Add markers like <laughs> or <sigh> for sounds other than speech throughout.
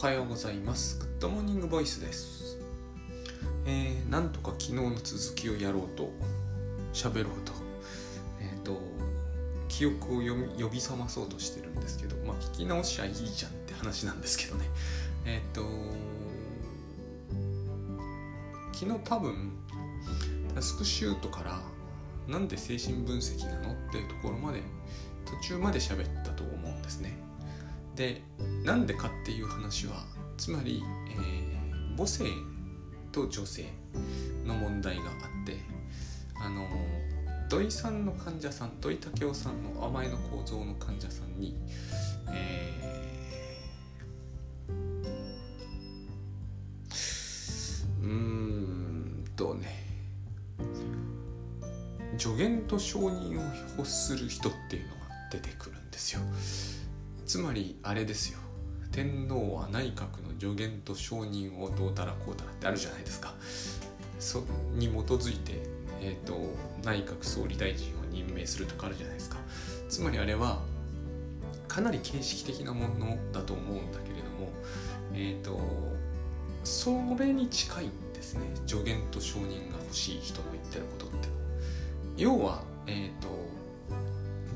はようございます。グッドモーニングボイスです。えー、なんとか昨日の続きをやろうと喋ろうと。えっ、ー、と記憶を呼び覚まそうとしてるんですけどまあ聞き直しゃいいじゃんって話なんですけどね。えっ、ー、と昨日多分タスクシュートからなんで精神分析なのっていうところまで途中まで喋ったと思うんですね。でなんでかっていう話はつまり、えー、母性と女性の問題があってあの土井さんの患者さん土井武雄さんの甘えの構造の患者さんに、えー、うーんとね助言と承認を欲する人っていうのが出てくるんですよ。つまりあれですよ。天皇は内閣の助言と承認をどうたらこうたらってあるじゃないですか。そに基づいて、えーと、内閣総理大臣を任命するとかあるじゃないですか。つまりあれはかなり形式的なものだと思うんだけれどもえっ、ー、とそれに近いんですね。助言と承認が欲しい人の言ってることって。要はえっ、ー、と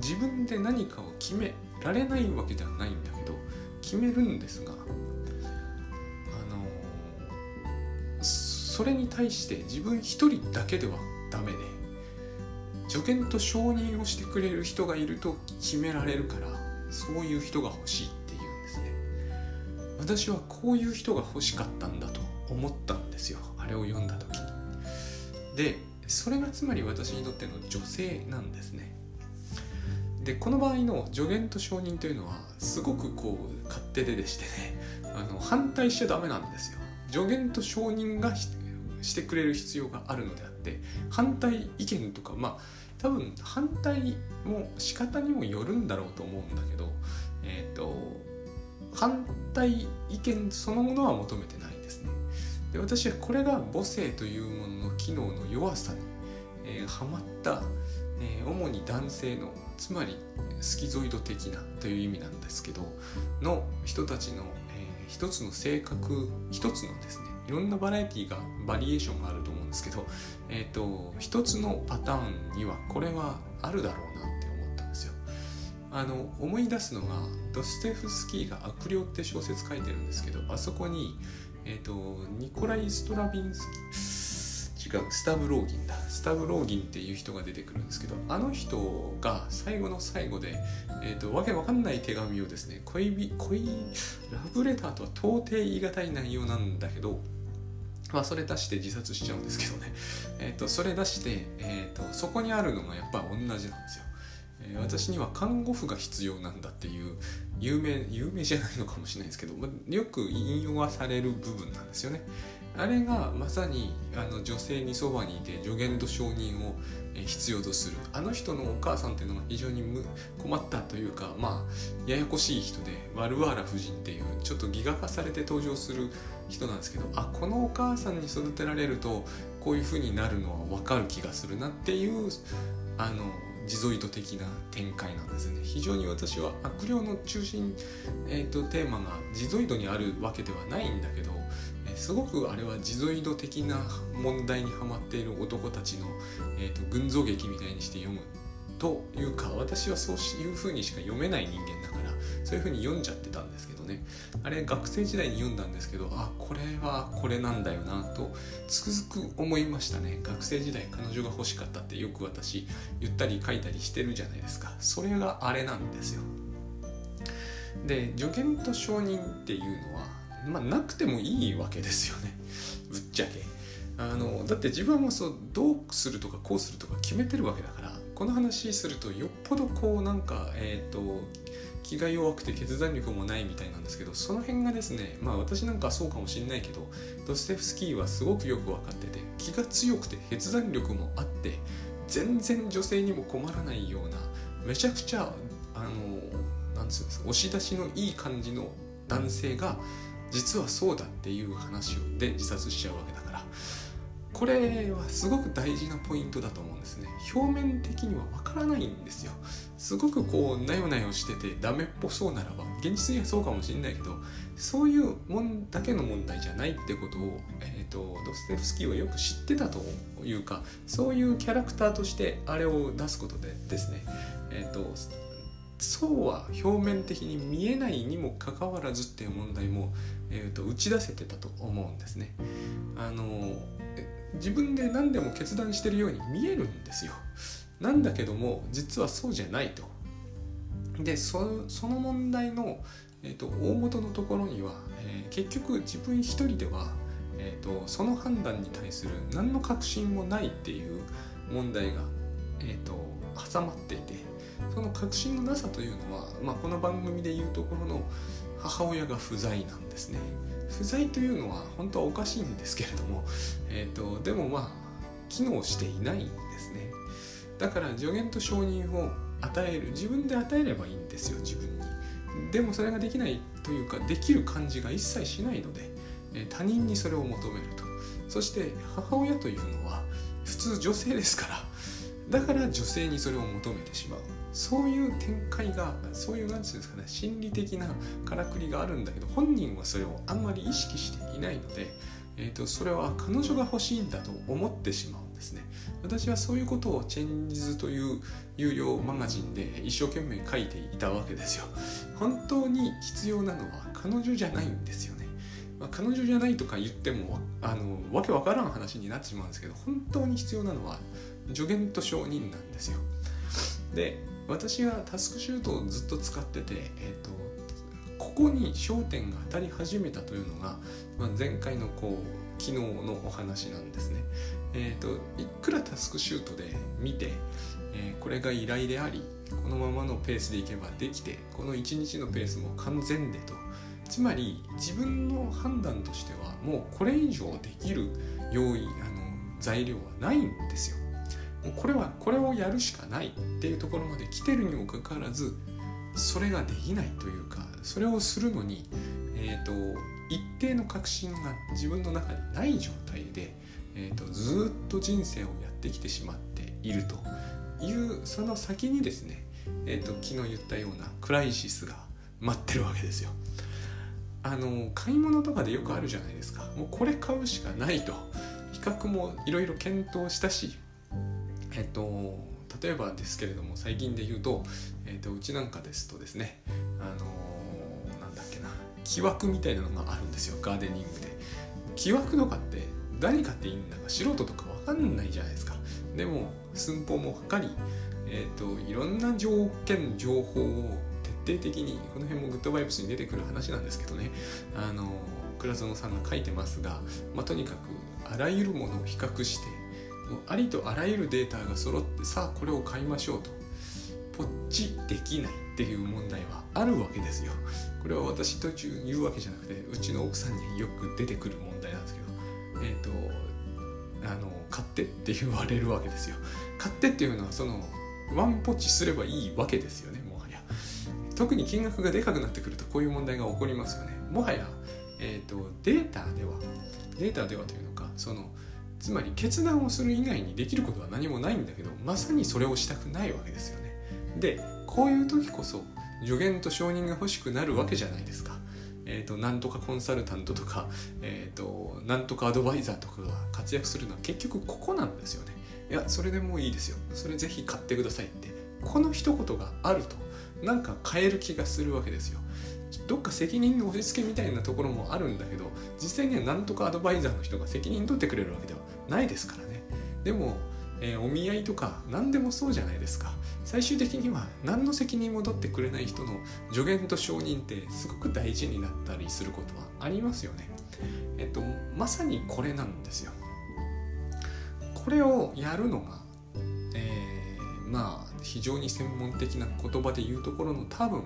自分で何かを決められないわけではないんだけど決めるんですがあのそれに対して自分一人だけではダメで助言と承認をしてくれる人がいると決められるからそういう人が欲しいっていうんですね。私はこういう人が欲しかったんだと思ったんですよ。あれを読んだ時。にでそれがつまり私にとっての女性なんですね。でこの場合の助言と承認というのはすごくこう勝手ででしてねあの反対しちゃダメなんですよ。助言と承認がしてくれる必要があるのであって反対意見とかまあ多分反対も仕方にもよるんだろうと思うんだけどえっ、ー、と反対意見そのものは求めてないですね。で私はこれが母性というものの機能の弱さに、えー、はまったえー、主に男性のつまりスキゾイド的なという意味なんですけどの人たちの、えー、一つの性格一つのですねいろんなバラエティがバリエーションがあると思うんですけど、えーと、一つのパターンにはこれはあるだろうなって思ったんですよ。あの思い出すのがドステフスキーが「悪霊」って小説書いてるんですけどあそこに、えーとニコライ・ストラビンスキー違うスタブローギンだ。スタブローギンっていう人が出てくるんですけどあの人が最後の最後で、えーと、わけわかんない手紙をですね恋恋ラブレターとは到底言い難い内容なんだけどまあそれ出して自殺しちゃうんですけどね。<laughs> え、ー、とそれ出して、えーと、そこにあるのがやっぱ同じなんですよ。え私には看護婦が必要なんだっていう有名有名じゃないのかもしれないですけど、まよく引用はされる部分なんですよね。あれがまさにあの女性にそばにいて助言と承認を必要とする。あの人のお母さんっていうのが非常に困ったというかまあややこしい人でワルワーラ夫人っていうちょっとギガ化されて登場する人なんですけどあこのお母さんに育てられるとこういう風になるのは分かる気がするなっていうあの地蔵糸的な展開なんですね。非常に私は悪霊の中心、えーと、テーマが地蔵糸にあるわけではないんだけどすごくあれは地蔵度的な問題にはまっている男たちの、えーと、群像劇みたいにして読むというか私はそういう風にしか読めない人間だからそういう風に読んじゃってたんですけどね。あれ学生時代に読んだんですけどあこれはこれなんだよなとつくづく思いましたね。学生時代彼女が欲しかったってよく私言ったり書いたりしてるじゃないですか。それがあれなんですよ。で助言と承認っていうのはまあ、なくてもいいわけですよね。ぶっちゃけ。あのだって自分はもうそうどうするとかこうするとか決めてるわけだから。この話するとよっぽどこうなんかえっ、ー、と気が弱くて決断力もないみたいなんですけどその辺がですねまあ私なんかそうかもしれないけどドステフスキーはすごくよく分かってて気が強くて決断力もあって全然女性にも困らないようなめちゃくちゃあのなんつうんですか押し出しのいい感じの男性が実はそうだっていう話をで自殺しちゃうわけだから。これはすごく大事なポイントだと思うんですね。表面的にはわからないんですよ。すごくこうなよなよしててダメっぽそうならば現実にはそうかもしれないけどそういうもんだけの問題じゃないってことを、えーと、ドステフスキーはよく知ってたというかそういうキャラクターとしてあれを出すことでですね、えーと、そうは表面的に見えないにもかかわらずっていう問題も、えーと、打ち出せてたと思うんですね。あの自分で何でも決断してるように見えるんですよ。なんだけども実はそうじゃないと。でその問題の、えーと、大元のところには、えー、結局自分一人では、えーと、その判断に対する何の確信もないっていう問題が、えーと、挟まっていてその確信のなさというのは、まあ、この番組でいうところの母親が不在なんですね。不在というのは本当はおかしいんですけれども、えー、とでもまあ機能していないんですね。だから助言と承認を与える自分で与えればいいんですよ自分にでもそれができないというかできる感じが一切しないので、え他人にそれを求めるとそして母親というのは普通女性ですからだから女性にそれを求めてしまうそういう展開がそういう何て言うんですかね心理的なからくりがあるんだけど本人はそれをあんまり意識していないので、えーとそれは彼女が欲しいんだと思ってしまうんですね。私はそういうことをチェンジズという有料マガジンで一生懸命書いていたわけですよ。本当に必要なのは彼女じゃないんですよね、ま、彼女じゃないとか言ってもあのわけわからん話になってしまうんですけど本当に必要なのは助言と承認なんですよ。で私がタスクシュートをずっと使ってて、えーと、ここに焦点が当たり始めたというのが、まあ、前回のこう昨日のお話なんですね。えーと、いくらタスクシュートで見て、えー、これが依頼でありこのままのペースでいけばできてこの1日のペースも完全でとつまり自分の判断としてはもうこれ以上できる要因あの材料はないんですよ。もうこれはこれをやるしかないっていうところまで来てるにもかかわらずそれができないというかそれをするのに、えーと一定の確信が自分の中にない状態でえーと、ずっと人生をやってきてしまっているというその先にですね、えーと、昨日言ったようなクライシスが待ってるわけですよ。あの買い物とかでよくあるじゃないですかもうこれ買うしかないと比較もいろいろ検討したしえっ、と例えばですけれども最近で言うと,、えーと、うちなんかですとですねあの、なんだっけな木枠みたいなのがあるんですよガーデニングで。木枠とかって何買っていいんだか素人とか分かんないじゃないですか。でも寸法も測り、えーと、いろんな条件情報を徹底的にこの辺もグッドバイブスに出てくる話なんですけどねあの倉園さんが書いてますが、まあ、とにかくあらゆるものを比較してもうありとあらゆるデータが揃ってさあこれを買いましょうと。ポッチできないっていう問題はあるわけですよ。これは私途中言うわけじゃなくてうちの奥さんによく出てくる問題なんですけど。えっ、ー、とあの買ってって言われるわけですよ。買ってっていうのはそのワンポッチすればいいわけですよねもはや。特に金額がでかくなってくるとこういう問題が起こりますよね。もはや、えーと、データではデータではというのかそのつまり決断をする以外にできることは何もないんだけどまさにそれをしたくないわけですよね。でこういう時こそ助言と承認が欲しくなるわけじゃないですか。えーと、なんとかコンサルタントとか、えーと、なんとかアドバイザーとかが活躍するのは結局ここなんですよね。いやそれでもういいですよ。それぜひ買ってくださいって。この一言があるとなんか変える気がするわけですよ。どっか責任の押し付けみたいなところもあるんだけど実際にはなんとかアドバイザーの人が責任取ってくれるわけではないですからね。でもえー、お見合いとか何でもそうじゃないですか。最終的には何の責任も取ってくれない人の助言と承認ってすごく大事になったりすることはありますよね。えっとまさにこれなんですよ。これをやるのが、えー、まあ非常に専門的な言葉で言うところの多分、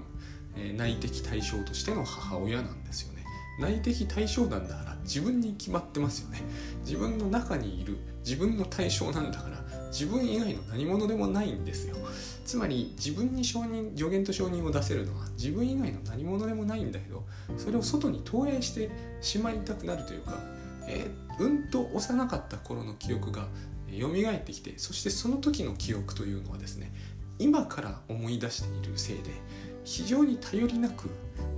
えー、内的対象としての母親なんですよね。内的対象なんだから自分に決まってますよね。自分の中にいる自分の対象なんだから自分以外の何者でもないんですよ。つまり自分に承認助言と承認を出せるのは自分以外の何者でもないんだけどそれを外に投影してしまいたくなるというか、えー、うんと幼かった頃の記憶が蘇ってきてそしてその時の記憶というのはですね今から思い出しているせいで非常に頼りなく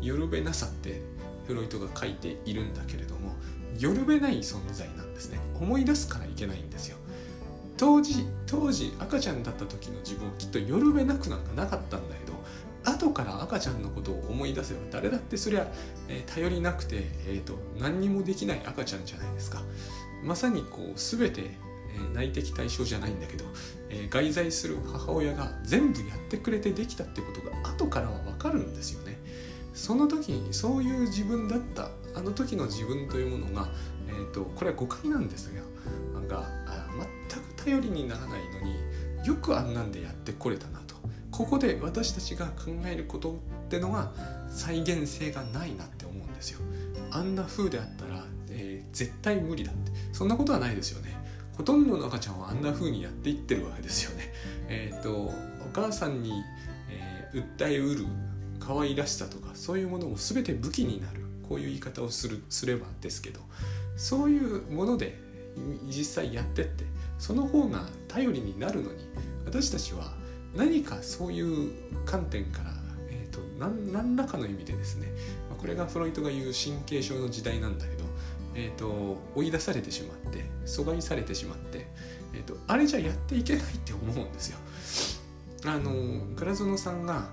よるべなさってフロイトが書いているんだけれどもよるべない存在なんですね。思い出すからいけないんですよ。当時当時赤ちゃんだった時の自分はきっとよるべなくなんかなかったんだけど後から赤ちゃんのことを思い出せば誰だってそりゃ、えー、頼りなくて、えーと、何にもできない赤ちゃんじゃないですか。まさにこう全て、えー、内的対象じゃないんだけど、えー、外在する母親が全部やってくれてできたってことが後からは分かるんですよね。その時にそういう自分だったあの時の自分というものが、えーと、これは誤解なんですがなんか全く頼りにならないのによくあんなんでやってこれたなと。ここで私たちが考えることってのが再現性がないなって思うんですよ。あんな風であったら、えー、絶対無理だって。そんなことはないですよね。ほとんどの赤ちゃんはあんな風にやっていってるわけですよね。えっ、ー、とお母さんに、えー、訴えうる可愛らしさとかそういうものも全て武器になるこういう言い方をするすればですけどそういうもので実際やってってその方が頼りになるのに私たちは何かそういう観点から、えーと、何何らかの意味でですねこれがフロイトが言う神経症の時代なんだけど、えーと、追い出されてしまって阻害されてしまって、えーと、あれじゃやっていけないって思うんですよ。あの倉園さんが、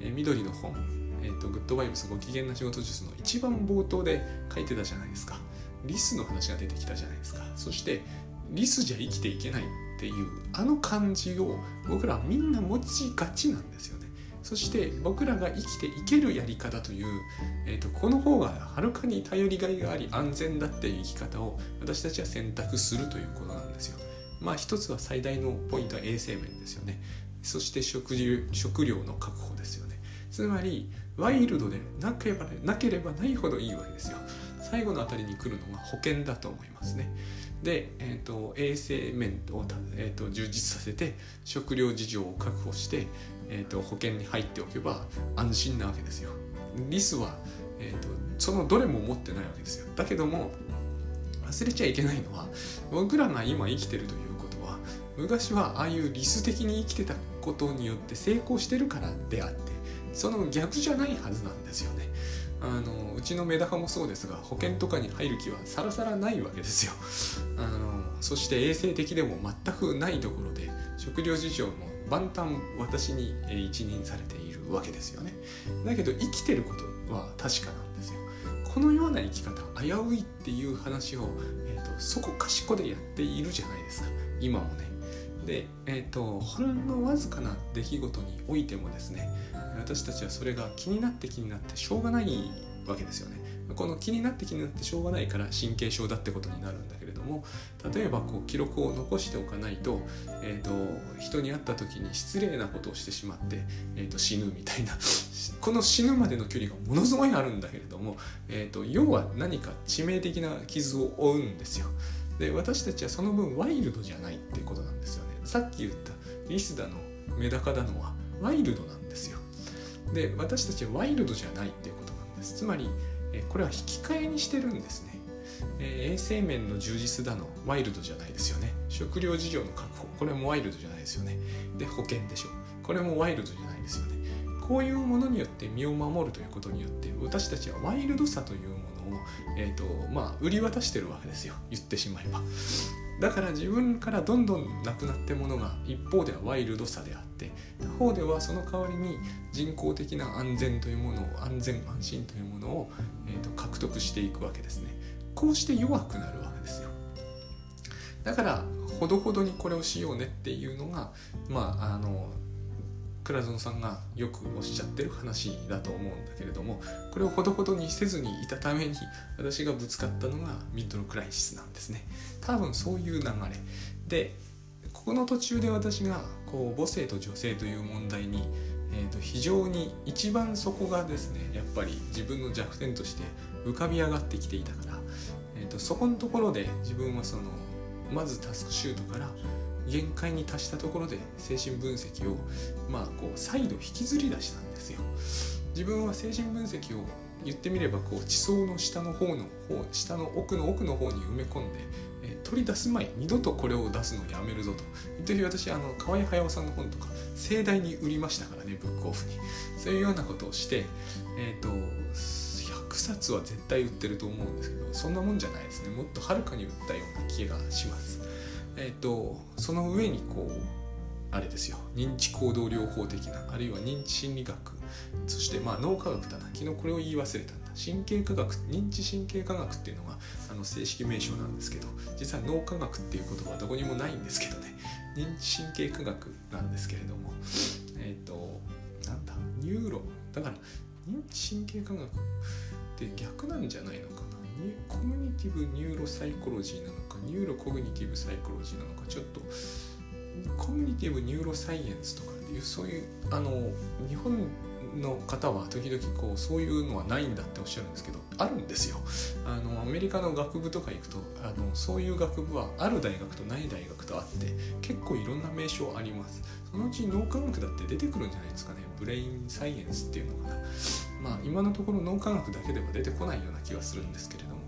え、緑の本、えーと「グッドバイブスご機嫌な仕事術」の一番冒頭で書いてたじゃないですか。リスの話が出てきたじゃないですか。そしてリスじゃ生きていけないっていうあの感じを僕らはみんな持ちがちなんですよね。そして僕らが生きていけるやり方という、えーと、この方がはるかに頼りがいがあり安全だっていう生き方を私たちは選択するということなんですよ。まあ一つは最大のポイントは衛生面ですよね。そして食食料の確保ですよね。つまりワイルドでなければなければないほどいいわけですよ。最後のあたりに来るのが保険だと思いますね。で、えーと、衛生面を、えーと、充実させて食料事情を確保して、えーと、保険に入っておけば安心なわけですよ。リスは、えー、とそのどれも持ってないわけですよ。だけども忘れちゃいけないのは僕らが今生きてるということは昔はああいうリス的に生きてたことによって成功してるからであってその逆じゃないはずなんですよね。あのうちのメダカもそうですが保険とかに入る気はさらさらないわけですよ。あのそして衛生的でも全くないところで食料事情も万端私に一任されているわけですよね。だけど生きてることは確かなんですよ。このような生き方危ういっていう話を、えーと、そこかしこでやっているじゃないですか。今もね。で、えーとほんのわずかな出来事においてもですね私たちはそれが気になって気になってしょうがないわけですよね。この気になって気になってしょうがないから神経症だってことになるんだけれども例えばこう記録を残しておかないと,、えーと、人に会った時に失礼なことをしてしまって、えーと、死ぬみたいな <laughs> この死ぬまでの距離がものすごいあるんだけれども、えーと要は何か致命的な傷を負うんですよ。で私たちはその分ワイルドじゃないってことなんですよね。さっき言ったリスだのメダカだのはワイルドなん。で私たちはワイルドじゃないっていうことなんです。つまりこれは引き換えにしてるんですね。衛生面の充実だのワイルドじゃないですよね。食料事情の確保。これもワイルドじゃないですよね。で保険でしょ。これもワイルドじゃないですよね。こういうものによって身を守るということによって私たちはワイルドさというものを、えーとまあ、売り渡してるわけですよ。言ってしまえば。だから自分からどんどんなくなってものが一方ではワイルドさであって他方ではその代わりに人工的な安全というものを安全安心というものを、えーと、獲得していくわけですね。こうして弱くなるわけですよ。だからほどほどにこれをしようねっていうのがまああの倉園さんがよくおっしゃってる話だと思うんだけれどもこれをほどほどにせずにいたために私がぶつかったのがミッドルクライシスなんですね。多分そういう流れ。でここの途中で私がこう母性と女性という問題に、えー、と非常に一番そこがですねやっぱり自分の弱点として浮かび上がってきていたから、えー、とそこのところで自分はそのまずタスクシュートから限界に達したところで精神分析をまあこう再度引きずり出したんですよ。自分は精神分析を言ってみればこう地層の下の方の方下の奥の奥の方に埋め込んで、取り出す前二度とこれを出すのをやめるぞと。一時私あの河合駿さんの本とか盛大に売りましたからねブックオフに。そういうようなことをしてえっ、ー、と100冊は絶対売ってると思うんですけどそんなもんじゃないですね。もっとはるかに売ったような気がします。えっ、ー、とその上にこうあれですよ。認知行動療法的なあるいは認知心理学。そしてまあ脳科学だな。昨日これを言い忘れたんだ神経科学認知神経科学っていうのがあの正式名称なんですけど実は脳科学っていう言葉はどこにもないんですけどね。認知神経科学なんですけれどもえっ、ー、となんだ？ neuro だから認知神経科学って逆なんじゃないのかな？cognitive neuropsychology なのか neurocognitive psychology なのかちょっと cognitive neuroscience とかっていうそういうあの日本の方は時々こうそういうのはないんだっておっしゃるんですけどあるんですよ。あのアメリカの学部とか行くとあのそういう学部はある大学とない大学とあって結構いろんな名称あります。そのうち脳科学だって出てくるんじゃないですかね。 brain science っていうのかな。まあ今のところ脳科学だけでは出てこないような気はするんですけれども。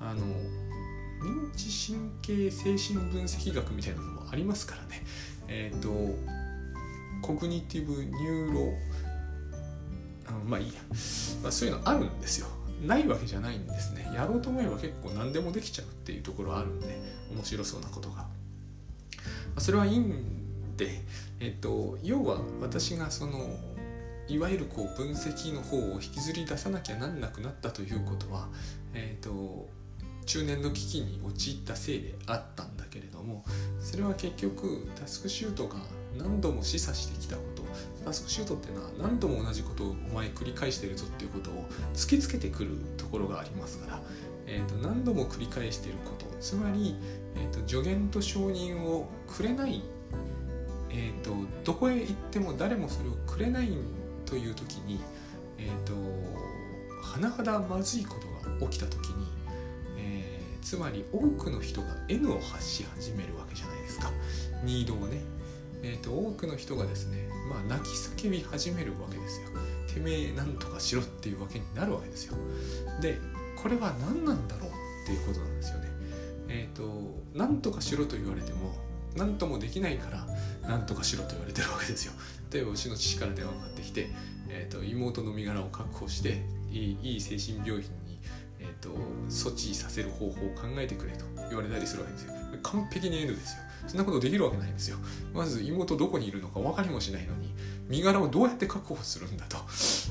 あの認知神経精神分析学みたいなのもありますからね。えっ、ー、と cognitive neuro まあいいや、まあ、そういうのあるんですよ。ないわけじゃないんですね。やろうと思えば結構何でもできちゃうっていうところあるんで面白そうなことが、まあ、それはいいんでえっ、と要は私がそのいわゆるこう分析の方を引きずり出さなきゃなんなくなったということはえっ、ー、と中年の危機に陥ったせいであったんだけれどもそれは結局タスクシュートが何度も示唆してきたことタスクシュートっていうのは何度も同じことをお前繰り返してるぞっていうことを突きつけてくるところがありますから、えー、と何度も繰り返していること。つまり、えー、と助言と承認をくれない、えー、とどこへ行っても誰もそれをくれないという時に、えー、と甚だまずいことが起きた時につまり多くの人が N を発し始めるわけじゃないですか。ニードをね、えーと、多くの人がですねまあ泣き叫び始めるわけですよ。てめえなんとかしろっていうわけになるわけですよ。でこれは何なんだろうっていうことなんですよね。えっ、ー、と何とかしろと言われても何ともできないから何とかしろと言われてるわけですよ。例えばうちの父から電話がかかってきて、えーと、妹の身柄を確保していいいい精神病院にえーと、措置させる方法を考えてくれと言われたりするわけですよ。完璧に N ですよ。そんなことできるわけないんですよ。まず妹どこにいるのか分かりもしないのに身柄をどうやって確保するんだと。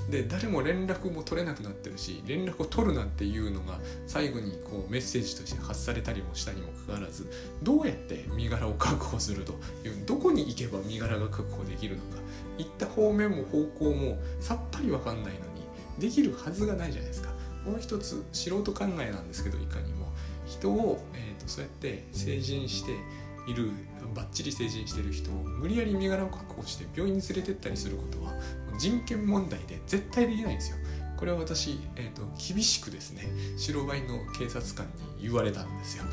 で誰も連絡も取れなくなってるし連絡を取るなっていうのが最後にこうメッセージとして発されたりもしたにもかかわらずどうやって身柄を確保するというどこに行けば身柄が確保できるのか行った方面も方向もさっぱり分かんないのにできるはずがないじゃないですか。もう一つ素人考えなんですけどいかにも。人を、えーと、そうやって成人しているバッチリ成人してる人を無理やり身柄を確保して病院に連れてったりすることは人権問題で絶対できないんですよ。これは私、えーと、厳しくですね白バイの警察官に言われたんですよ。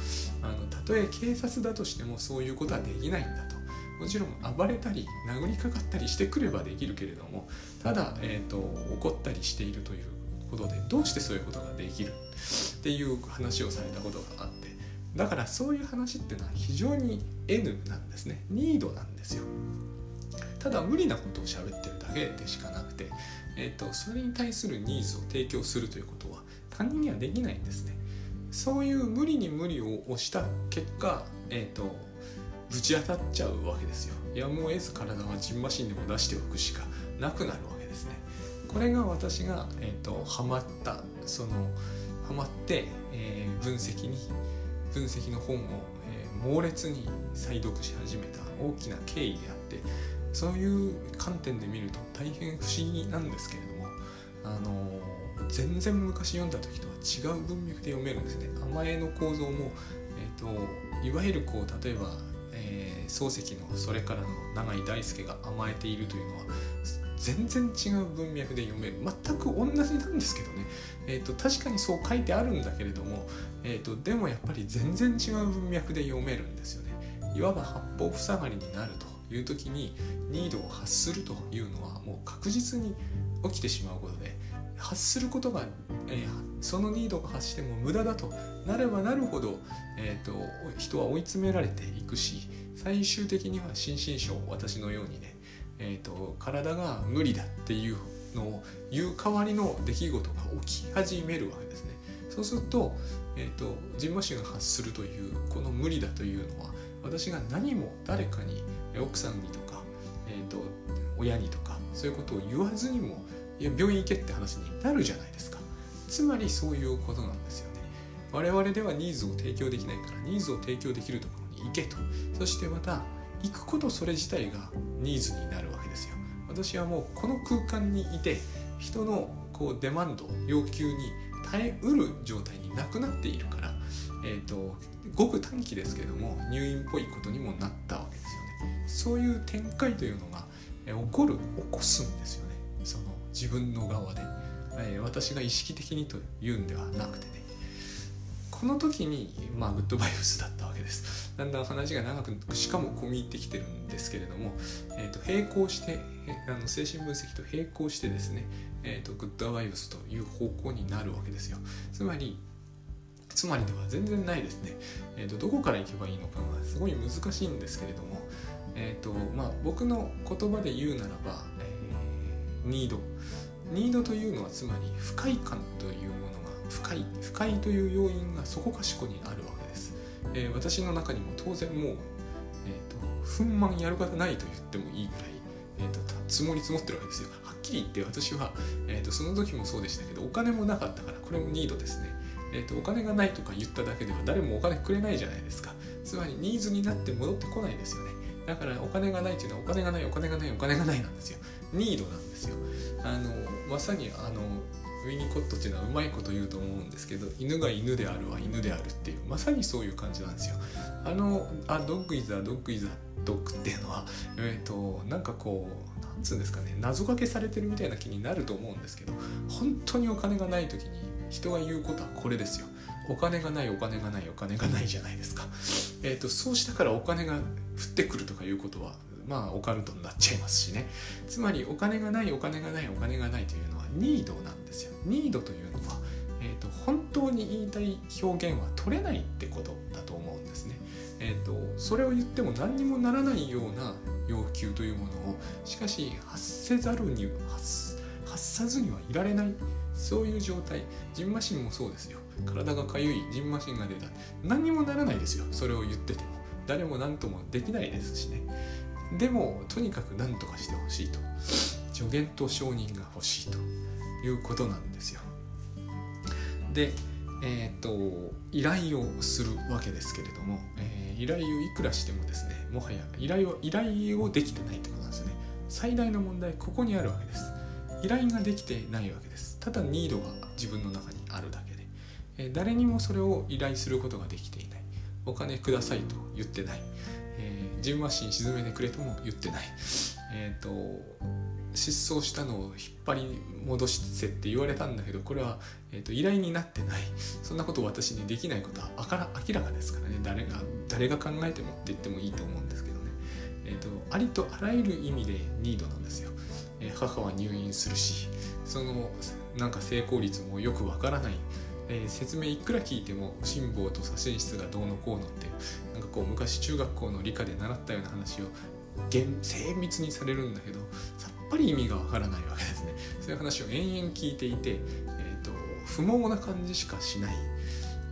あのたとえ警察だとしてもそういうことはできないんだと。もちろん暴れたり殴りかかったりしてくればできるけれどもただ、えーと怒ったりしているということでどうしてそういうことができるっていう話をされたことがあってだからそういう話っていうのは非常に N なんですね。ニードなんですよ。ただ無理なことを喋ってるだけでしかなくて、えーと、それに対するニーズを提供するということは他人にはできないんですね。そういう無理に無理を押した結果、えーと、ぶち当たっちゃうわけですよ。やむを得ず体はジンマシンでも出しておくしかなくなるわけですね。これが私が、えーと、ハマったそのハマって、えー、分析に分析の本を、えー、猛烈に再読し始めた大きな経緯であってそういう観点で見ると大変不思議なんですけれどもあの全然昔読んだ時とは違う文脈で読めるんですね。甘えの構造も、えーと、いわゆるこう例えば、えー、漱石のそれからの永井大輔が甘えているというのは全然違う文脈で読める全く同じなんですけどね、えーと、確かにそう書いてあるんだけれども、えーと、でもやっぱり全然違う文脈で読めるんですよねいわば八方塞がりになるという時にニードを発するというのはもう確実に起きてしまうことで発することが、えー、そのニードが発しても無駄だとなればなるほど、えーと、人は追い詰められていくし最終的には心身症私のようにね、えーと、体が無理だっていうのを言う代わりの出来事が起き始めるわけですね。そうすると,、えーと、ジンマシンが発するというこの無理だというのは私が何も誰かに奥さんにとか、えー、と親にとかそういうことを言わずにもいや病院行けって話になるじゃないですか。つまりそういうことなんですよね。我々ではニーズを提供できないからニーズを提供できるところに行けと。そしてまた行くことそれ自体がニーズになるわけですよ。私はもうこの空間にいて人のこうデマンド要求に耐えうる状態になくなっているから、えーと、ごく短期ですけども入院っぽいことにもなったわけですよね。そういう展開というのが、え起こる起こすんですよね。その自分の側で、えー、私が意識的にというんではなくてね。この時にまあグッドバイブスだったわけです。だんだん話が長くしかも込み入ってきてるんですけれども、えー、と並行してあの精神分析と並行してですね、えー、とグッドバイブスという方向になるわけですよ。つまりつまりでは全然ないですね、えー、とどこから行けばいいのかがすごい難しいんですけれども、えーとまあ、僕の言葉で言うならば、えー、ニード。ニードというのはつまり不快感というものが不快不快という要因がそこかしこにあるわけです、えー、私の中にも当然もう、えーと、憤懣やる方ないと言ってもいいくらい、えーと、積もり積もってるわけですよ。きり言って私は、えーと、その時もそうでしたけどお金もなかったからこれもニードですね。えーと、お金がないとか言っただけでは誰もお金くれないじゃないですか。つまりニーズになって戻ってこないですよね。だからお金がないというのはお金がないお金がないお金がないなんですよ。ニードなんですよ。あのまさにあのウィニコットっていうのはうまいこと言うと思うんですけど犬が犬であるは犬であるっていうまさにそういう感じなんですよ。あの「あドッグイザードッグイザードッグ」っていうのはえっ、ー、となんかこうなんつうんですかね謎かけされてるみたいな気になると思うんですけど本当にお金がない時に人が言うことはこれですよ。お金がないお金がないお金がないじゃないですか。えっ、ー、とそうしたからお金が降ってくるとかいうことはまあオカルトになっちゃいますしね。つまりお金がないお金がないお金がないというのはニードなんですよ。ニードというのは、えーと、本当に言いたい表現は取れないってことだと思うんですね。えーと、それを言っても何にもならないような要求というものをしかし発せざるに発発さずにはいられない。そういう状態。ジンマシンもそうですよ。体がかゆい。ジンマシンが出た。何にもならないですよ。それを言ってても。誰も何ともできないですしね。でもとにかく何とかしてほしいと。助言と承認が欲しいということなんですよ。でえっ、ー、と依頼をするわけですけれども、えー、依頼をいくらしてもですねもはや依頼を依頼をできてないってことなんですね。最大の問題ここにあるわけです。依頼ができてないわけです。ただニードが自分の中にあるだけで、えー、誰にもそれを依頼することができていない。お金くださいと言ってない。ジンマシン沈めてくれとも言ってない。えっ、ー、と失踪したのを引っ張り戻してって言われたんだけどこれは、えーと、依頼になってない。そんなこと私にできないことはあから明らかですからね。誰が誰が考えてもって言ってもいいと思うんですけどね、えーと、ありとあらゆる意味でニードなんですよ、えー、母は入院するしそのなんか成功率もよくわからない。えー、説明いくら聞いても辛抱と左心室がどうのこうのってなんかこう昔中学校の理科で習ったような話を精密にされるんだけどさっぱり意味がわからないわけですね。そういう話を延々聞いていて、えーと、不毛な感じしかしない、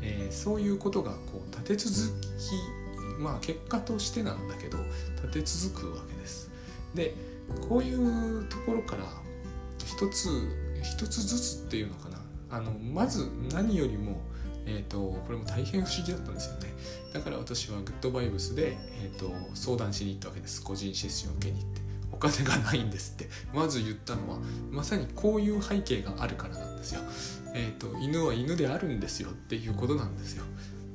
えー、そういうことがこう立て続きまあ結果としてなんだけど立て続くわけです。でこういうところから一つ一つずつっていうのかな。あのまず何よりも、えーと、これも大変不思議だったんですよね。だから私はグッドバイブスで、えーと、相談しに行ったわけです。個人セッション受けに行って。お金がないんですって。まず言ったのはまさにこういう背景があるからなんですよ、えーと、犬は犬であるんですよ。っていうことなんですよ。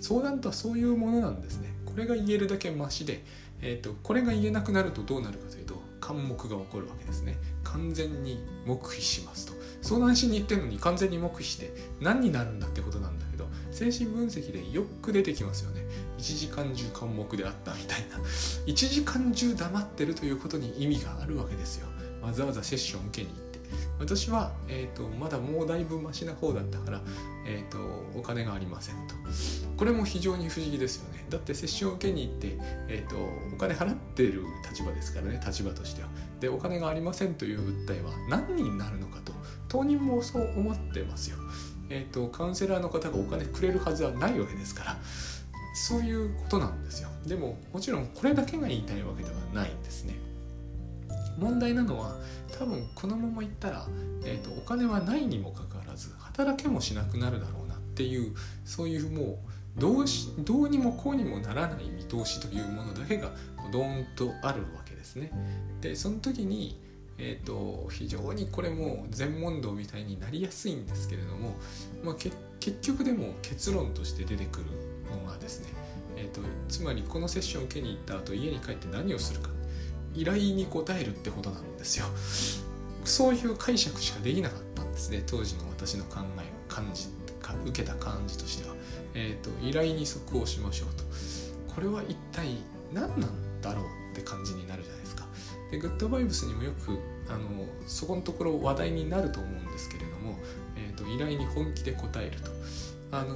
相談とはそういうものなんですね。これが言えるだけマシで、えー、とこれが言えなくなるとどうなるかというと関目が起こるわけですね。完全に黙秘しますと。相談しに行ってるのに完全に黙秘して何になるんだってことなんだけど精神分析でよく出てきますよね。1時間中関目であったみたいな。1時間中黙ってるということに意味があるわけですよ。わざわざセッション受けに行って。私は、えーと、まだもうだいぶマシな方だったから、えーと、お金がありませんと。これも非常に不思議ですよね。だって接種を受けに行って、えーと、お金払ってる立場ですからね立場としては。でお金がありませんという訴えは何になるのかと。当人もそう思ってますよ。えーとカウンセラーの方がお金くれるはずはないわけですから。そういうことなんですよ。でももちろんこれだけが言いたいわけではないんですね。問題なのは多分このままいったら、えーと、お金はないにもかかわらず働けもしなくなるだろうなっていうそういうもうどうしどうにもこうにもならない見通しというものだけがドーンとあるわけですね。でその時にえーと、非常にこれも全問答みたいになりやすいんですけれども、まあ、結局でも結論として出てくるのがですね、えーと、つまりこのセッションを受けに行った後家に帰って何をするか。依頼に応えるってことなんですよ。そういう解釈しかできなかったんですね当時の私の考えを感じか受けた感じとしては、えーと、依頼に即応しましょうと。これは一体何なんだろうって感じになるじゃないですか。でグッドバイブスにもよくあのそこのところ話題になると思うんですけれども、えーと、依頼に本気で応えると。あの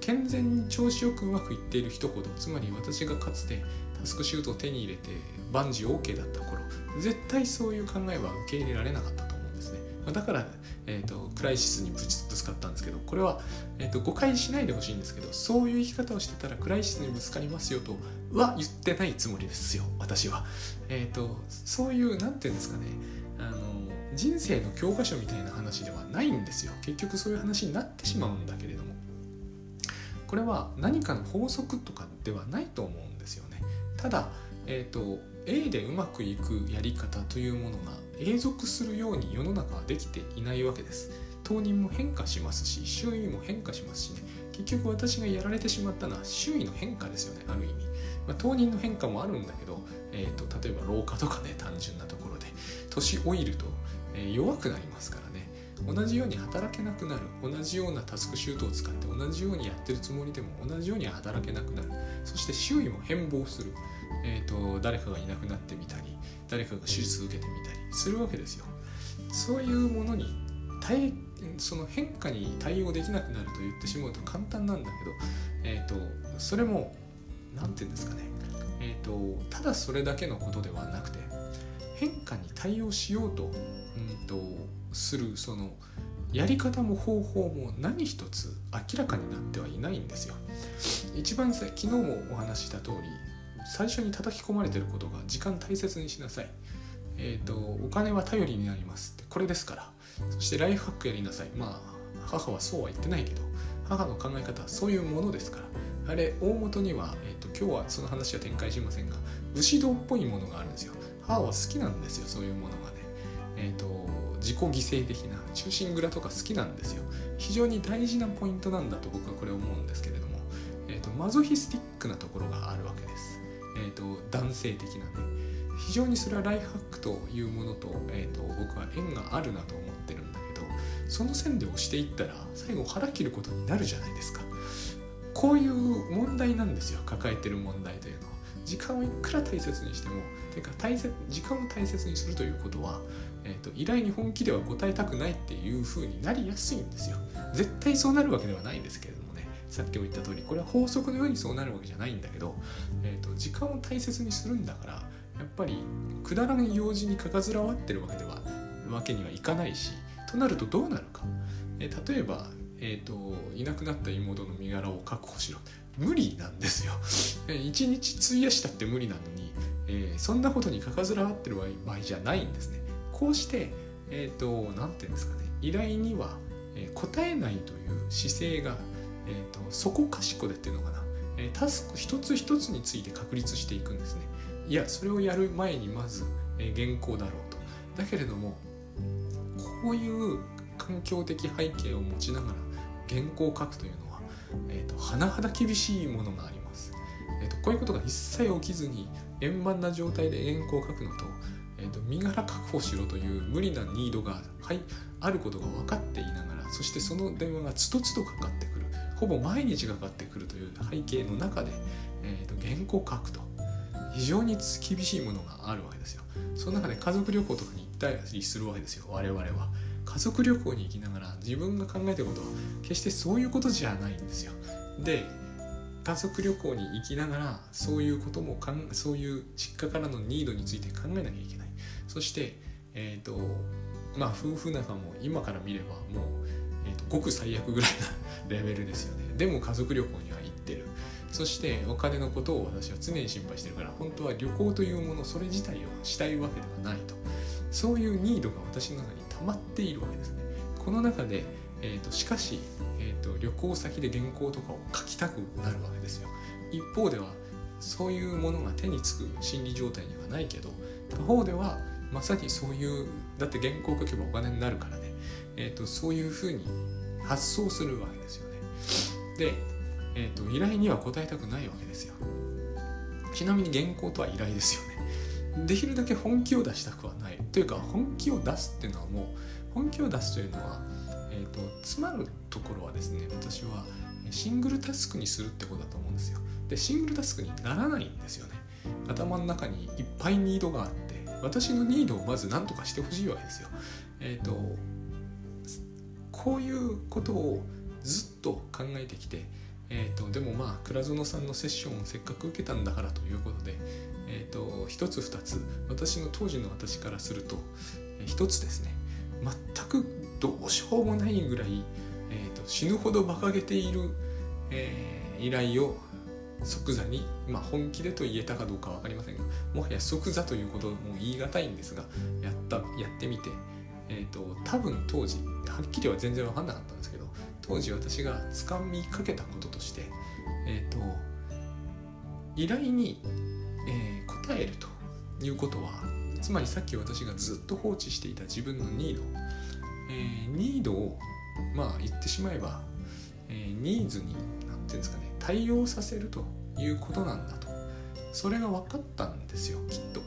健全に調子よくうまくいっている人ほどつまり私がかつてタスクシュートを手に入れて万事 OK だった頃絶対そういう考えは受け入れられなかったと思うんですね。だから、えーと、クライシスにぶつかったんですけどこれは、えーと、誤解しないでほしいんですけどそういう生き方をしてたらクライシスにぶつかりますよとは言ってないつもりですよ私は、えーと、そういう何て言うんですかねあの人生の教科書みたいな話ではないんですよ。結局そういう話になってしまうんだけれども。これは何かの法則とかではないと思うんですよね。ただ、えーと、A でうまくいくやり方というものが永続するように世の中はできていないわけです。当人も変化しますし周囲も変化しますしね。結局私がやられてしまったのは周囲の変化ですよねある意味、まあ、当人の変化もあるんだけど、えーと、例えば老化とかね単純なところで。年老いると、えー、弱くなりますからね。同じように働けなくなる。同じようなタスクシュートを使って同じようにやってるつもりでも同じように働けなくなる。そして周囲も変貌する、えーと、誰かがいなくなってみたり誰かが手術を受けてみたりするわけですよそういうものに対その変化に対応できなくなると言ってしまうと簡単なんだけど、えーと、それも何て言うんですかね、えーとただそれだけのことではなくて変化に対応しようと,、うんとするそのやり方も方法も何一つ明らかになってはいないんですよ。一番昨日もお話した通り最初に叩き込まれてることが時間大切にしなさい。え、ー、とお金は頼りになります。これですから。そしてライフハックやりなさい。まあ母はそうは言ってないけど母の考え方はそういうものですから。あれ大元には、えーと、今日はその話は展開しませんが武士道っぽいものがあるんですよ。母は好きなんですよそういうものがね。えっ、ー、と自己犠牲的な中心蔵とか好きなんですよ。非常に大事なポイントなんだと僕はこれ思うんですけれども、えーと、マゾヒスティックなところがあるわけです、えーと、男性的なね非常にそれはライフハックというものと,、えーと、僕は縁があるなと思ってるんだけどその線で押していったら最後腹切ることになるじゃないですか。こういう問題なんですよ抱えてる問題というのは。時間をいくら大切にしてもてか大切時間を大切にするということはえーと、依頼に本気では答えたくないっていう風になりやすいんですよ。絶対そうなるわけではないんですけれども。さっきも言った通りこれは法則のようにそうなるわけじゃないんだけど、えーと、時間を大切にするんだからやっぱりくだらない用事にかかずらわってるわけではわけにはいかないしとなるとどうなるか、えー、例えば、えーと、いなくなった妹の身柄を確保しろ無理なんですよ。<laughs> 一日費やしたって無理なのに、えー、そんなことにかかずらわってる場合じゃないんですね。こうして、えっ、ー、と、何て言うんですかね、依頼には、え、答えないという姿勢が、え、ー、と、そこかしこでっていうのかな、えタスク一つ一つについて確立していくんですね。いや、それをやる前にまず、え原稿だろうと。だけれども、こういう環境的背景を持ちながら原稿を書くというのは、えーと、甚だ厳しいものがあります。えーとこういうことが一切起きずに円満な状態で原稿を書くのとえーと、身柄確保しろという無理なニードが、はい、あることが分かっていながらそしてその電話がつとつとかかってくるほぼ毎日がかかってくるという背景の中で、えーと、原稿を書くと。非常に厳しいものがあるわけですよ。その中で家族旅行とかに行ったりするわけですよ我々は。家族旅行に行きながら自分が考えてることは決してそういうことじゃないんですよ。で家族旅行に行きながらそういうこともかんそういう実家からのニードについて考えなきゃいけない。そしてえっ、ー、とまあ夫婦仲も今から見ればもう、えーと、ごく最悪ぐらいなレベルですよね。でも家族旅行には行ってる。そしてお金のことを私は常に心配してるから本当は旅行というものそれ自体をしたいわけではないと。そういうニードが私の中に溜まっているわけですね。この中で、えーと、しかし、えーと、旅行先で原稿とかを書きたくなるわけですよ。一方ではそういうものが手につく心理状態にはないけど他方ではまさにそういうだって原稿を書けばお金になるからね、えーと、そういうふうに発想するわけですよね。で、えーと、依頼には答えたくないわけですよ。ちなみに原稿とは依頼ですよね。できるだけ本気を出したくはない。というか本気を出すっていうのはもう本気を出すというのは、えーと、詰まるところはですね私はシングルタスクにするってことだと思うんですよ。でシングルタスクにならないんですよね。頭の中にいっぱいニードがあって私のニードをまず何とかしてほしいわけですよ。えっ、ー、とこういうことをずっと考えてきて、えーと、でもまあ倉園さんのセッションをせっかく受けたんだからということで、えーと、一つ二つ私の当時の私からすると一つですね。全くどうしようもないぐらい、えーと、死ぬほど馬鹿げている、えー、依頼を即座に、まあ、本気でと言えたかどうか分かりませんがもはや即座ということも言い難いんですがやったやってみて、えーと、多分当時はっきりは全然分かんなかったんですけど当時私がつかみかけたこととして、えーと、依頼に、えー、答えるということはつまりさっき私がずっと放置していた自分のニード、えー、ニードをまあ言ってしまえば、えー、ニーズに何て言うんですかね対応させるということなんだとそれが分かったんですよきっと。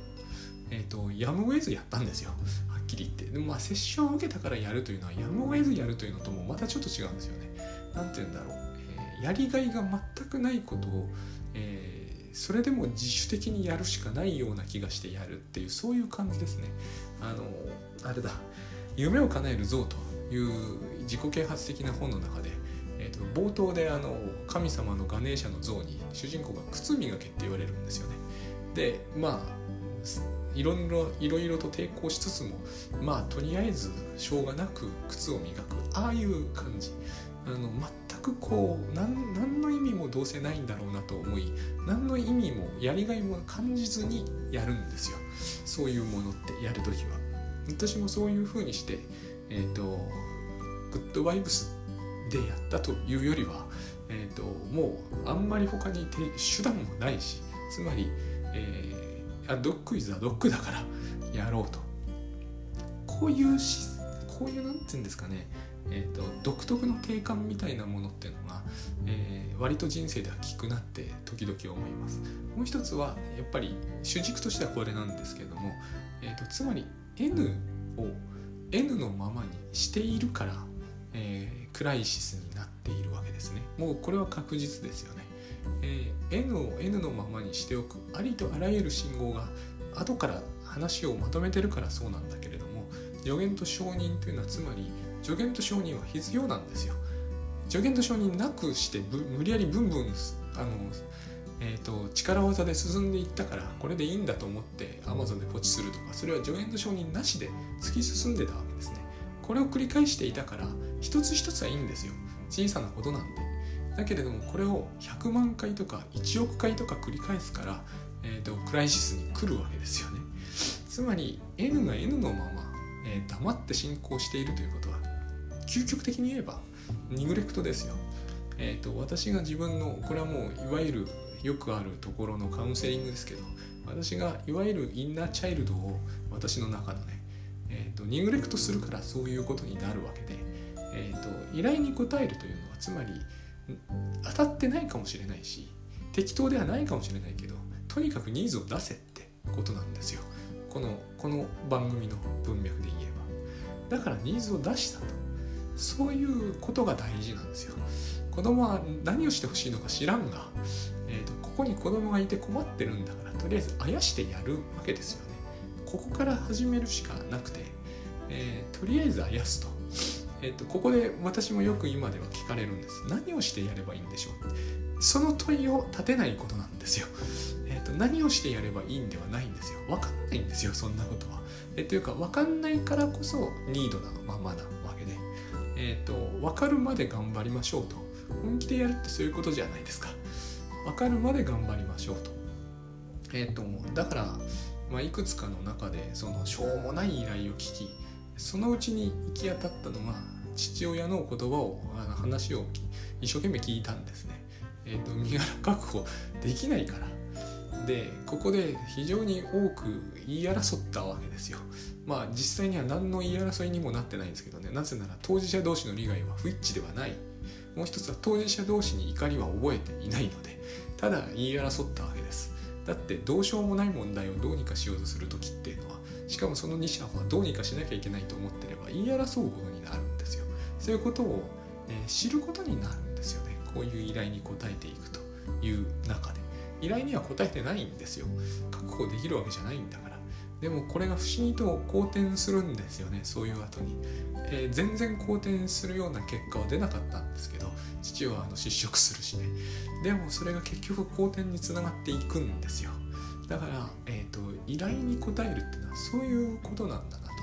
えっ、ー、とやむを得ずやったんですよきり言ってでもまあセッションを受けたからやるというのはやむを得ずやるというのともまたちょっと違うんですよね。何て言うんだろう、えー、やりがいが全くないことを、えー、それでも自主的にやるしかないような気がしてやるっていうそういう感じですね。あのあれだ夢を叶える像という自己啓発的な本の中で冒頭であの神様のガネーシャの像に主人公が靴磨けって言われるんですよね。でまあいろいろいろいろと抵抗しつつもまあとりあえずしょうがなく靴を磨く。ああいう感じ。あの全くこう何何の意味もどうせないんだろうなと思い何の意味もやりがいも感じずにやるんですよ。そういうものってやるときは。私もそういうふうにしてえっ、ー、とグッドバイブスでやったというよりは、えーと、もうあんまり他に手段もないしつまり、えドッグイズはドッグだからやろうと。こういうしこういうなんて言うんですかね、えーと、独特の定感みたいなものっていうのが、えー、割と人生では効くなって時々思います。もう一つはやっぱり主軸としてはこれなんですけれども、えーとつまり N を N のままにしているから、えー、クライシスになっているわけですね。もうこれは確実ですよね、えー、N を N のままにしておく。ありとあらゆる信号が後から話をまとめてるからそうなんだけれども助言と承認というのはつまり助言と承認は必要なんですよ。助言と承認なくして無理やりブンブンあのえーと、力技で進んでいったからこれでいいんだと思って Amazon でポチするとかそれは助言と承認なしで突き進んでたわけですね。これを繰り返していたから一つ一つはいいんですよ。小さなことなんで。だけれどもこれを100万回とか1億回とか繰り返すから、えーと、クライシスに来るわけですよね。つまり N が N のまま、えー、黙って進行しているということは究極的に言えばニグレクトですよ。えーと、私が自分のこれはもういわゆるよくあるところのカウンセリングですけど私がいわゆるインナーチャイルドを私の中のねえーと、ニグレクトするからそういうことになるわけで、えーと、依頼に応えるというのはつまり当たってないかもしれないし適当ではないかもしれないけどとにかくニーズを出せってことなんですよ。このこの番組の文脈で言えば。だからニーズを出したと。そういうことが大事なんですよ。子供は何をしてほしいのか知らんが、えーとここに子供がいて困ってるんだからとりあえずあやしてやるわけですよね。ここから始めるしかなくて、えー、とりあえずあやすと。えーと、ここで私もよく今では聞かれるんです。何をしてやればいいんでしょう？その問いを立てないことなんですよ、えーと、何をしてやればいいんではないんですよ。分かんないんですよそんなことは。えというか分かんないからこそニードなのままなわけで。え、ー、と分かるまで頑張りましょうと。本気でやるってそういうことじゃないですか。分かるまで頑張りましょうと。えっ、ー、とだから、まあ、いくつかの中でそのしょうもない依頼を聞きそのうちに行き当たったのが父親の言葉をあの話を一生懸命聞いたんですね。えーと、身柄確保できないからでここで非常に多く言い争ったわけですよ。まあ実際には何の言い争いにもなってないんですけどねなぜなら当事者同士の利害は不一致ではないもう一つは当事者同士に怒りは覚えていないのでただ言い争ったわけですだってどうしようもない問題をどうにかしようとする時っていうのしかもその2社はどうにかしなきゃいけないと思ってれば言い争うことになるんですよ。そういうことを、え、知ることになるんですよね。こういう依頼に応えていくという中で。依頼には応えてないんですよ。確保できるわけじゃないんだから。でもこれが不思議と好転するんですよね。そういう後に、えー、全然好転するような結果は出なかったんですけど父はあの失職するしね。でもそれが結局好転につながっていくんですよ。だから、えーと、依頼に応えるっていうのはそういうことなんだなと,、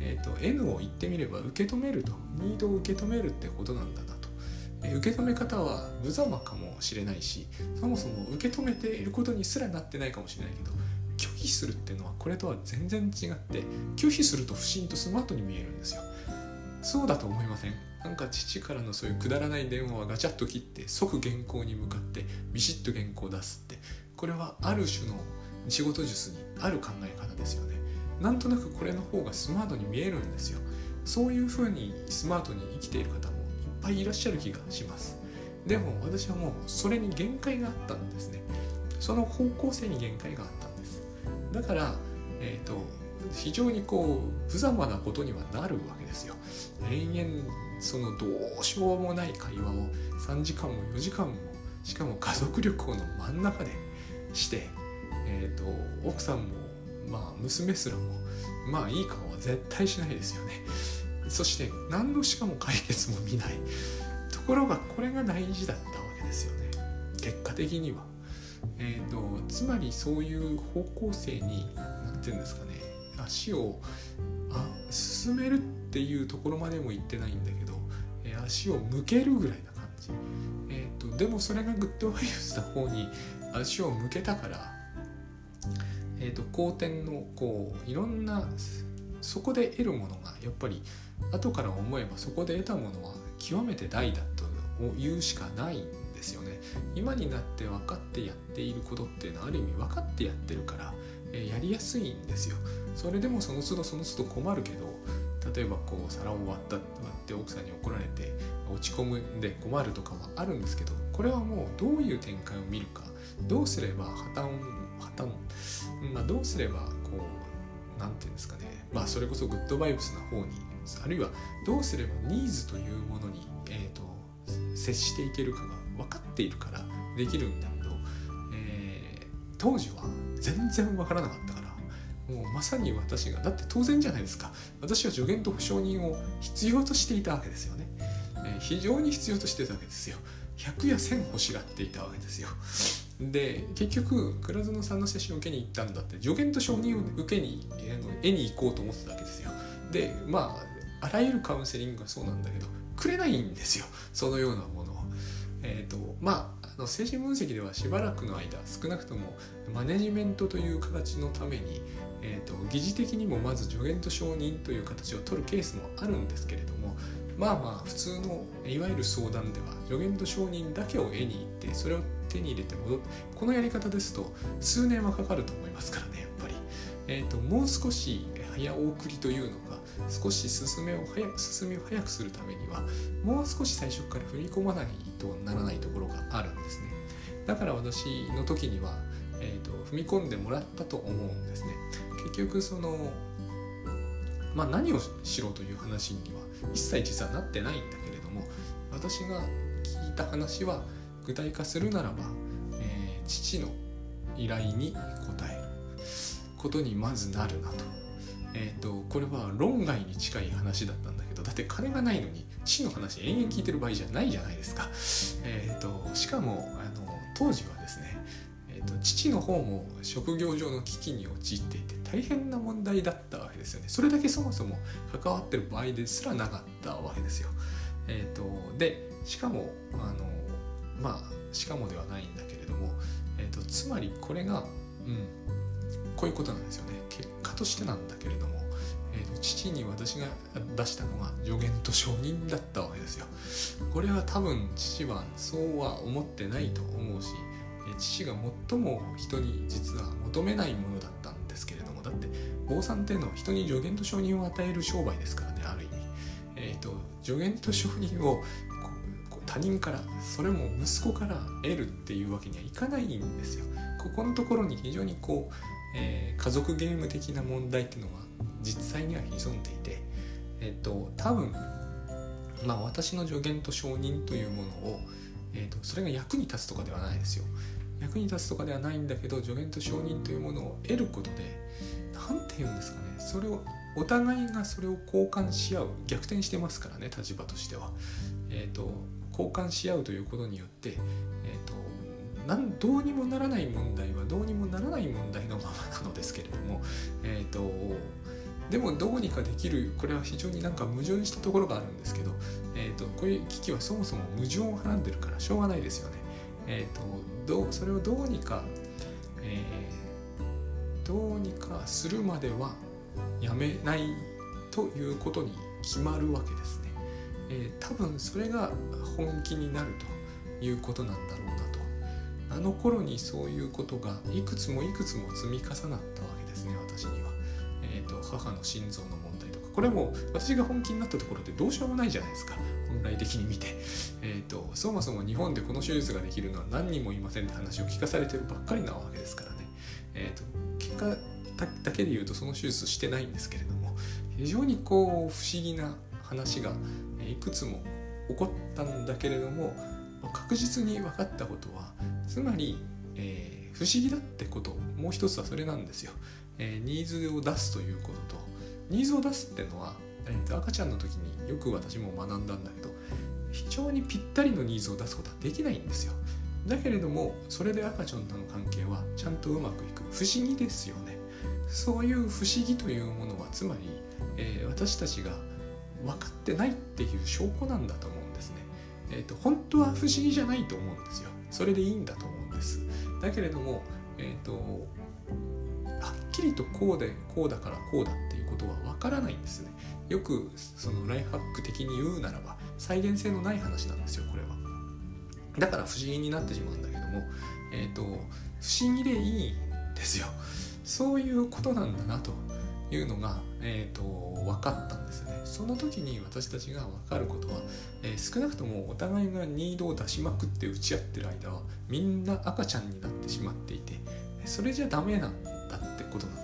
えーと、N を言ってみれば受け止めると。ニードを受け止めるってことなんだなと、えー、受け止め方は無様かもしれないしそもそも受け止めていることにすらなってないかもしれないけど拒否するっていうのはこれとは全然違って拒否すると不審とスマートに見えるんですよ。そうだと思いません？なんか父からのそういうくだらない電話はガチャッと切って即原稿に向かってビシッと原稿を出すって。これはある種の仕事術にある考え方ですよね。なんとなくこれの方がスマートに見えるんですよ。そういうふうにスマートに生きている方もいっぱいいらっしゃる気がします。でも私はもうそれに限界があったんですね。その方向性に限界があったんです。だからえっ、ー、と非常にこう無様なことにはなるわけですよ。延々そのどうしようもない会話を3時間も4時間もしかも家族旅行の真ん中でしてえーと、奥さんも、まあ、娘すらもまあいい顔は絶対しないですよね。そして何のしかも解決も見ない。ところがこれが大事だったわけですよね。結果的には、えーと、つまりそういう方向性に何て言うんですかね。足をあ進めるっていうところまでも行ってないんだけど、えー、足を向けるぐらいな感じ、えーとでもそれがグッドバイブスの方に足を向けたからえーと、好転のこういろんなそこで得るものがやっぱり後から思えばそこで得たものは極めて大だと言うしかないんですよね。今になって分かってやっていることっていうのはある意味分かってやってるから、えー、やりやすいんですよ。それでもその都度その都度困るけど例えばこう皿を割った割って奥さんに怒られて落ち込むんで困るとかはあるんですけどこれはもうどういう展開を見るかどうすれば破綻破綻まあ、どうすればこう何て言うんですかね。まあそれこそグッドバイブスな方にあるいはどうすればニーズというものに、えーと、接していけるかが分かっているからできるんだけど、えー、当時は全然分からなかったからもうまさに私がだって当然じゃないですか。私は助言と保証人を必要としていたわけですよね、えー、非常に必要としてたわけですよ。100や1000欲しがっていたわけですよ。で結局倉園さんのセッションを受けに行ったんだって助言と承認を受けに絵に行こうと思ってたわけですよ。でまああらゆるカウンセリングがそうなんだけどくれないんですよ。そのようなものをえっ、ー、とまああの精神分析ではしばらくの間少なくともマネジメントという形のために、えー、と疑似的にもまず助言と承認という形を取るケースもあるんですけれどもまあまあ普通のいわゆる相談では助言と承認だけを絵に行ってそれを手に入れて戻っこのやり方ですと数年はかかると思いますからねやっぱり、えーと、もう少し早送りというのか少し進めを早く進みを早くするためにはもう少し最初から踏み込まないとならないところがあるんですね。だから私の時には、えーと、踏み込んでもらったと思うんですね。結局そのまあ何をしろという話には一切実はなってないんだけれども私が聞いた話は具体化するならば、えー、父の依頼に応えることにまずなるなと。えーと、これは論外に近い話だったんだけどだって金がないのに父の話延々聞いてる場合じゃないじゃないですか。えーと、しかもあの当時はですね、えーと、父の方も職業上の危機に陥っていて大変な問題だったわけですよね。それだけそもそも関わってる場合ですらなかったわけですよ。えーと、でしかもあのまあしかもではないんだけれども、えー、とつまりこれが、うん、こういうことなんですよね。結果としてなんだけれどもえーと、父に私が出したのが助言と承認だったわけですよ。これは多分父はそうは思ってないと思うし、父が最も人に実は求めないものだったんですけれどもだって坊さんっていうのは人に助言と承認を与える商売ですからねある意味。えーと、助言と承認を他人からそれも息子から得るっていうわけにはいかないんですよ。ここのところに非常にこう、えー、家族ゲーム的な問題っていうのが実際には潜んでいて、えっと、多分、まあ、私の助言と承認というものを、えっと、それが役に立つとかではないですよ。役に立つとかではないんだけど助言と承認というものを得ることで何て言うんですかね。それをお互いがそれを交換し合う逆転してますからね立場としては、えーと、交換し合うということによって、えーと、なんどうにもならない問題はどうにもならない問題のままなのですけれども、えーとでもどうにかできるこれは非常になんか矛盾したところがあるんですけど、えーと、こういう危機はそもそも矛盾をはらんでるからしょうがないですよね。えーと、どうそれをどうにか、えー、どうにかするまではやめないということに決まるわけです。えー、多分それが本気になるということなんだろうなと。あの頃にそういうことがいくつもいくつも積み重なったわけですね私には。と母の心臓の問題とかこれも私が本気になったところでどうしようもないじゃないですか本来的に見て、えーと、そもそも日本でこの手術ができるのは何人もいませんって話を聞かされてるばっかりなわけですからね、えーと、結果だけで言うとその手術してないんですけれども非常にこう不思議な話がいくつも起こったんだけれども確実に分かったことはつまり、えー、不思議だってこともう一つはそれなんですよ。えー、ニーズを出すということとニーズを出すってのは、えー、赤ちゃんの時によく私も学んだんだけど非常にぴったりのニーズを出すことはできないんですよ。だけれどもそれで赤ちゃんとの関係はちゃんとうまくいく。不思議ですよね。そういう不思議というものはつまり、えー、私たちが分かってないっていう証拠なんだと思うんですね。え、ー、と本当は不思議じゃないと思うんですよ。それでいいんだと思うんです。だけれどもえっ、ー、ときりとこうでこうだからこうだっていうことはわからないんですね。よくそのライフハック的に言うならば再現性のない話なんですよこれは。だから不思議になってしまうんだけどもえっ、ー、と不思議でいいんですよ。そういうことなんだなと。いうのが、えーと、分かったんですね。その時に私たちが分かることは、えー、少なくともお互いがニードを出しまくって打ち合ってる間はみんな赤ちゃんになってしまっていてそれじゃダメなんだってことなんです